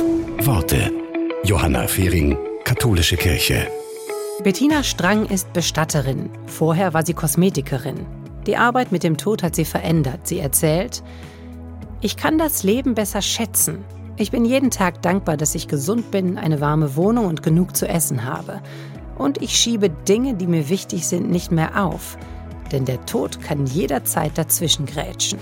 Worte. Johanna Fehring, Katholische Kirche. Bettina Strang ist Bestatterin. Vorher war sie Kosmetikerin. Die Arbeit mit dem Tod hat sie verändert. Sie erzählt, ich kann das Leben besser schätzen. Ich bin jeden Tag dankbar, dass ich gesund bin, eine warme Wohnung und genug zu essen habe. Und ich schiebe Dinge, die mir wichtig sind, nicht mehr auf. Denn der Tod kann jederzeit dazwischengrätschen.